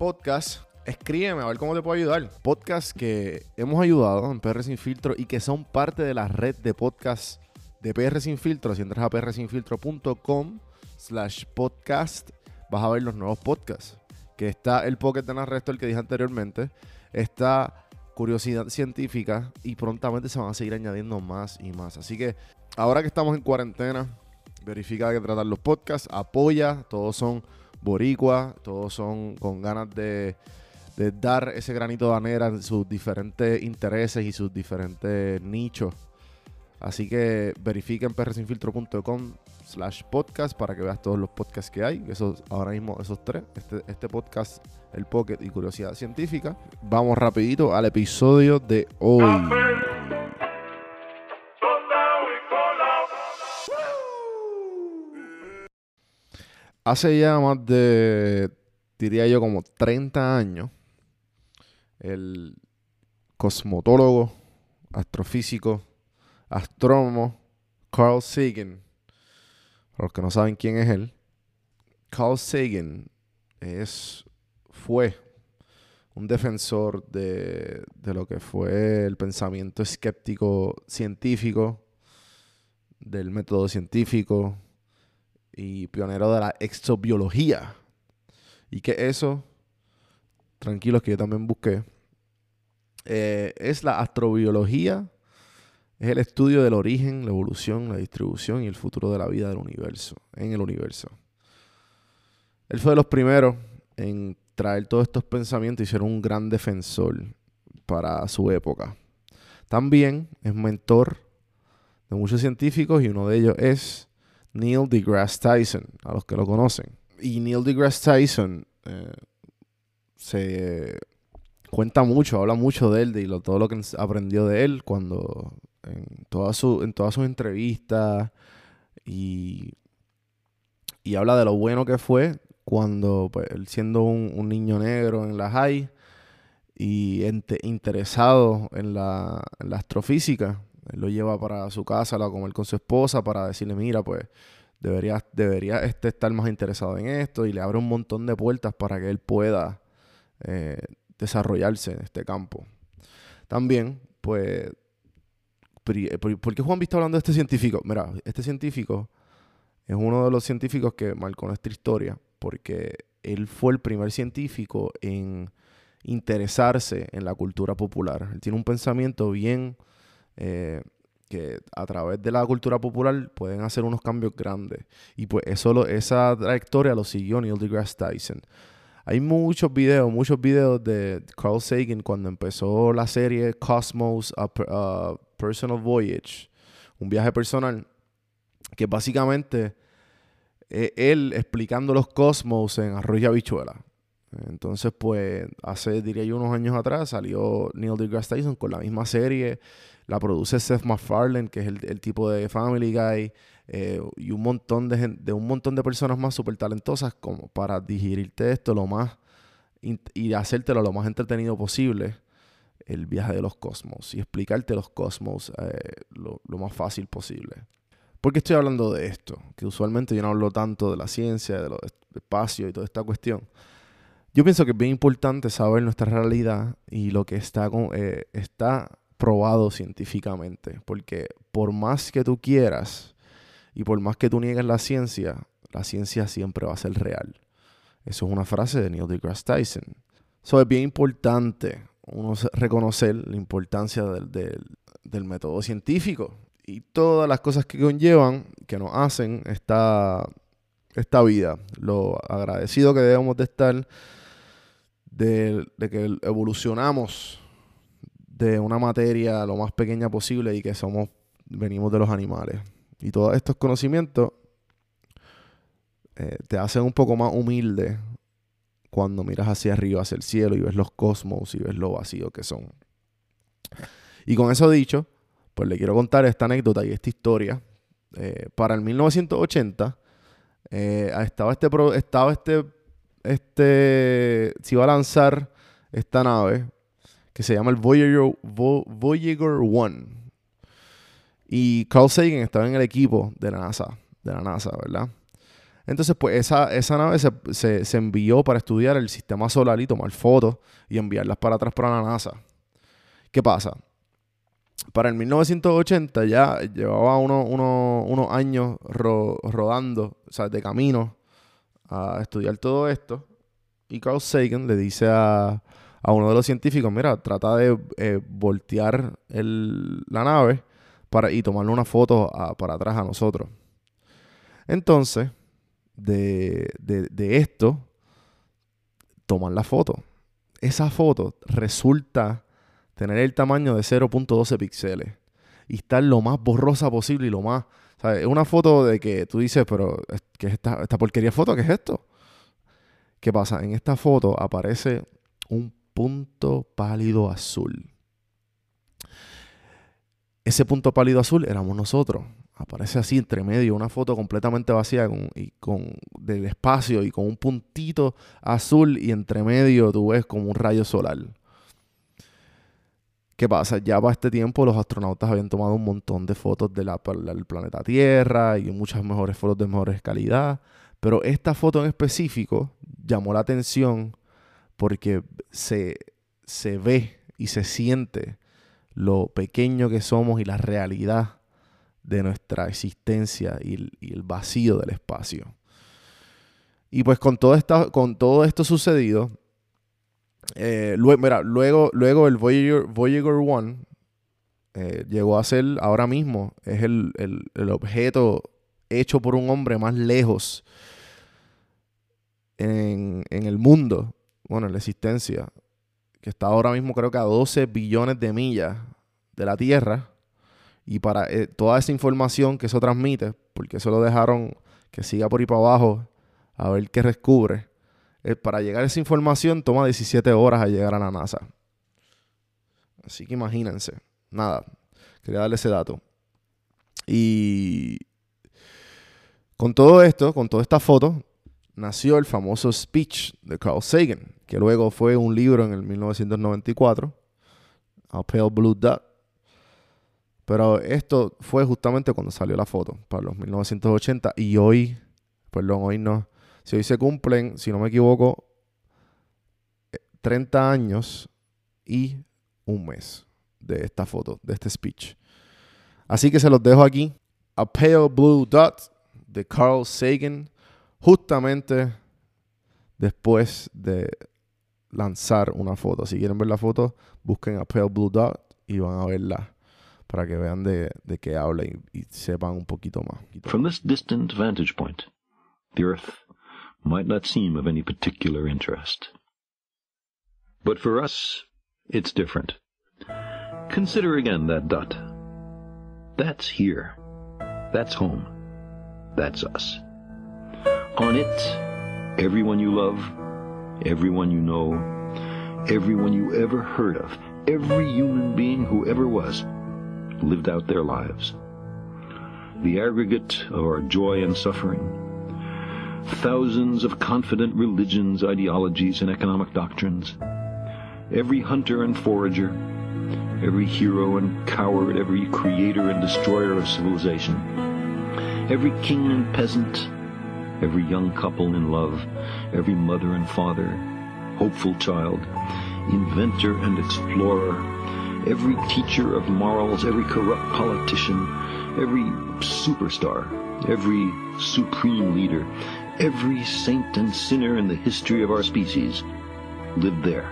podcast, escríbeme a ver cómo te puedo ayudar. Podcast que hemos ayudado en PR Sin Filtro y que son parte de la red de podcast de PR Sin Filtro. Si entras a prsinfiltro.com slash podcast, vas a ver los nuevos podcasts. Que está el Pocket de Narresto, el que dije anteriormente. Está Curiosidad Científica y prontamente se van a seguir añadiendo más y más. Así que ahora que estamos en cuarentena, verifica de qué tratan los podcasts, apoya, todos son boricua, todos son con ganas de, dar ese granito de arena en sus diferentes intereses y sus diferentes nichos. Así que verifiquen prsinfiltro.com slash podcast para que veas todos los podcasts que hay. Esos, ahora mismo esos tres. Este, este podcast, el Pocket y Curiosidad Científica. Vamos rapidito al episodio de hoy. Hace ya más de, diría yo, como 30 años, el cosmotólogo, astrofísico, astrónomo Carl Sagan, para los que no saben quién es él, Carl Sagan es, fue un defensor de, de lo que fue el pensamiento escéptico científico, del método científico y pionero de la exobiología. Y que eso, tranquilos que yo también busqué, eh, es la astrobiología es el estudio del origen, la evolución, la distribución y el futuro de la vida del universo, en el universo. Él fue de los primeros en traer todos estos pensamientos y ser un gran defensor para su época. También es mentor de muchos científicos y uno de ellos es Neil deGrasse Tyson, a los que lo conocen. Y Neil deGrasse Tyson eh, se cuenta mucho, habla mucho de él, de lo- todo lo que aprendió de él cuando en todas su, en todas sus entrevistas y, y habla de lo bueno que fue cuando pues, él siendo un, un niño negro en la high y interesado en la, en la astrofísica, él lo lleva para su casa a comer con su esposa para decirle, mira, pues debería, debería este estar más interesado en esto y le abre un montón de puertas para que él pueda eh, desarrollarse en este campo. También, pues, ¿por qué Juan está hablando de este científico? Mira, este científico es uno de los científicos que marcó nuestra historia, porque él fue el primer científico en interesarse en la cultura popular. Él tiene un pensamiento bien eh, que a través de la cultura popular pueden hacer unos cambios grandes. Y pues eso esa trayectoria lo siguió Neil deGrasse Tyson. Hay muchos videos, muchos videos de Carl Sagan cuando empezó la serie Cosmos a, Personal Voyage, un viaje personal, que básicamente es él explicando los cosmos en Arroyo Habichuela. Entonces, pues, hace, diría yo, unos años atrás salió Neil deGrasse Tyson con la misma serie. La produce Seth MacFarlane, que es el, tipo de Family Guy, eh, y un montón de, de un montón de personas más súper talentosas como para digerirte esto lo más y hacértelo lo más entretenido posible, el viaje de los cosmos, y explicarte los cosmos eh, lo, lo más fácil posible. ¿Por qué estoy hablando de esto? Que usualmente yo no hablo tanto de la ciencia, de los espacios y toda esta cuestión. Yo pienso que es bien importante saber nuestra realidad y lo que está, eh, está probado científicamente. Porque por más que tú quieras y por más que tú niegues la ciencia, la ciencia siempre va a ser real. Eso es una frase de Neil deGrasse Tyson. Eso es bien importante uno reconocer la importancia del, método científico y todas las cosas que conllevan, que nos hacen esta, esta vida. Lo agradecido que debemos de estar de, que evolucionamos de una materia lo más pequeña posible y que somos, venimos de los animales. Y todos estos conocimientos eh, te hacen un poco más humilde cuando miras hacia arriba, hacia el cielo y ves los cosmos y ves lo vacío que son. Y con eso dicho, pues le quiero contar esta anécdota y esta historia. Eh, para el 1980 eh, estaba este, estaba este este, se iba a lanzar esta nave que se llama el Voyager, Voyager 1. Y Carl Sagan estaba en el equipo de la NASA, de la NASA, ¿verdad? Entonces, pues esa, esa nave se, se, envió para estudiar el sistema solar y tomar fotos y enviarlas para atrás para la NASA. ¿Qué pasa? Para el 1980 ya llevaba unos años rodando, o sea, de camino a estudiar todo esto. Y Carl Sagan le dice a, uno de los científicos, mira, trata de eh, voltear la nave para, y tomarle una foto para atrás a nosotros. Entonces, de, de esto, toman la foto. Esa foto resulta tener el tamaño de 0.12 píxeles y estar lo más borrosa posible y lo más es una foto de que tú dices, pero ¿qué es esta, esta porquería foto? ¿Qué es esto? ¿Qué pasa? En esta foto aparece un punto pálido azul. Ese punto pálido azul éramos nosotros. Aparece así entre medio, una foto completamente vacía y con, del espacio y con un puntito azul y entre medio tú ves como un rayo solar. ¿Qué pasa? Ya para este tiempo los astronautas habían tomado un montón de fotos del planeta Tierra y muchas mejores fotos de mejores calidad. Pero esta foto en específico llamó la atención porque se, se ve y se siente lo pequeño que somos y la realidad de nuestra existencia y el, vacío del espacio. Y pues con todo, con todo esto sucedido, eh, luego, luego, luego el Voyager, Voyager 1 eh, llegó a ser, ahora mismo, es el, objeto hecho por un hombre más lejos en, el mundo, bueno, en la existencia, que está ahora mismo creo que a 12 billones de millas de la Tierra. Y para eh, toda esa información que eso transmite, porque eso lo dejaron que siga por ahí para abajo a ver qué descubre eh, para llegar a esa información toma 17 horas a llegar a la NASA. Así que imagínense. Nada, quería darle ese dato. Y con todo esto, con toda esta foto, nació el famoso speech de Carl Sagan, que luego fue un libro en el 1994, A Pale Blue Dot. Pero esto fue justamente cuando salió la foto, para los 1980, y hoy, perdón, hoy no, si hoy se cumplen, si no me equivoco, 30 años y un mes de esta foto, de este speech. Así que se los dejo aquí. A Pale Blue Dot de Carl Sagan, justamente después de lanzar una foto. Si quieren ver la foto, busquen a Pale Blue Dot y van a verla para que vean de, de qué habla y, y sepan un poquito más. From this distant vantage point, the Earth might not seem of any particular interest. But for us, it's different. Consider again that dot. That's here. That's home. That's us. On it, everyone you love, everyone you know, everyone you ever heard of, every human being who ever was, lived out their lives. The aggregate of our joy and suffering, thousands of confident religions, ideologies, and economic doctrines, every hunter and forager, every hero and coward, every creator and destroyer of civilization, every king and peasant, every young couple in love, every mother and father, hopeful child, inventor and explorer, every teacher of morals, every corrupt politician, every superstar, every supreme leader, every saint and sinner in the history of our species lived there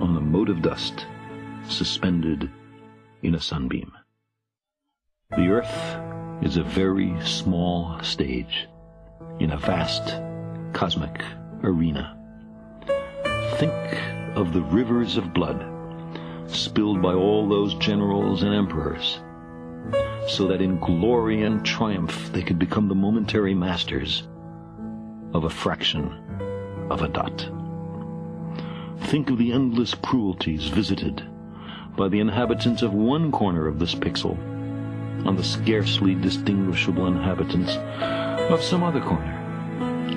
on a mote of dust suspended in a sunbeam. The earth is a very small stage in a vast cosmic arena. Think of the rivers of blood spilled by all those generals and emperors, so that in glory and triumph they could become the momentary masters of a fraction of a dot. Think of the endless cruelties visited by the inhabitants of one corner of this pixel on the scarcely distinguishable inhabitants of some other corner.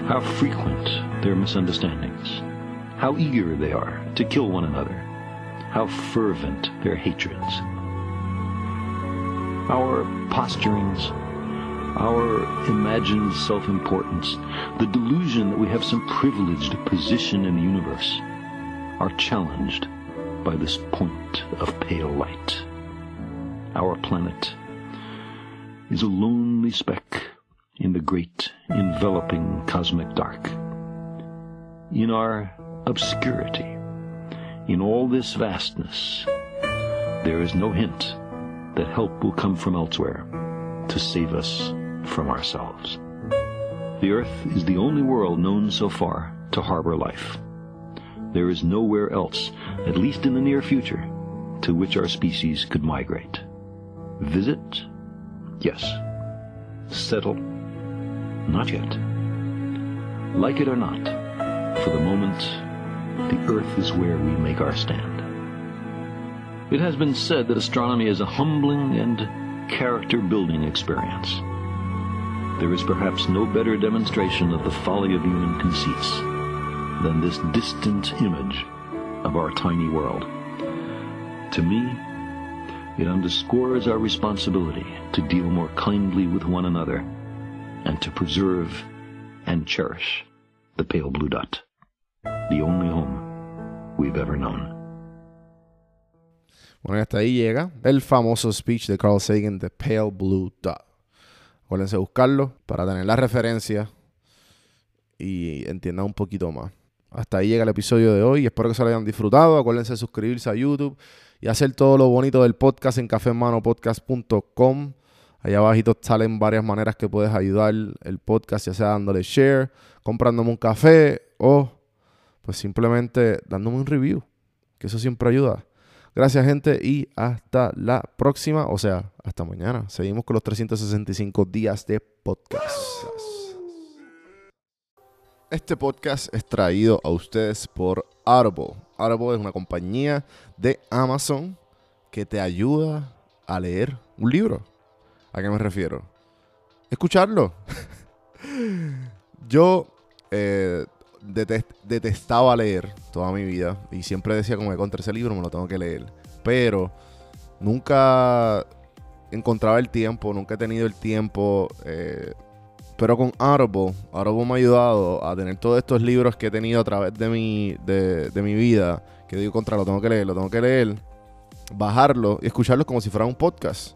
How frequent their misunderstandings, how eager they are to kill one another, how fervent their hatreds. Our posturings, our imagined self-importance, the delusion that we have some privileged position in the universe, are challenged by this point of pale light. Our planet is a lonely speck in the great enveloping cosmic dark. In our obscurity, in all this vastness, there is no hint that help will come from elsewhere to save us from ourselves. The Earth is the only world known so far to harbor life. There is nowhere else, at least in the near future, to which our species could migrate. Visit? Yes. Settle? Not yet. Like it or not, for the moment, the Earth is where we make our stand. It has been said that astronomy is a humbling and character-building experience. There is perhaps no better demonstration of the folly of human conceits than this distant image of our tiny world. To me, it underscores our responsibility to deal more kindly with one another and to preserve and cherish the pale blue dot, the only home we've ever known. Bueno, hasta ahí llega el famoso speech de Carl Sagan, The Pale Blue Dot. Acuérdense buscarlo para tener la referencia y entiendan un poquito más. Hasta ahí llega el episodio de hoy. Espero que se lo hayan disfrutado. Acuérdense de suscribirse a YouTube y hacer todo lo bonito del podcast en cafemanopodcast.com. Allá abajito salen varias maneras que puedes ayudar el podcast, ya sea dándole share, comprándome un café o pues simplemente dándome un review, que eso siempre ayuda. Gracias gente y hasta la próxima, o sea, hasta mañana. Seguimos con los 365 días de podcast. Este podcast es traído a ustedes por Audible. Audible es una compañía de Amazon que te ayuda a leer un libro. ¿A qué me refiero? Escucharlo. Yo eh, detest- detestaba leer toda mi vida y siempre decía como que contra ese libro me lo tengo que leer. Pero nunca encontraba el tiempo, nunca he tenido el tiempo. eh, Pero con Audible, Audible me ha ayudado a tener todos estos libros que he tenido a través de mi, de, mi vida, que digo contra, lo tengo que leer, lo tengo que leer, bajarlo y escucharlo como si fuera un podcast.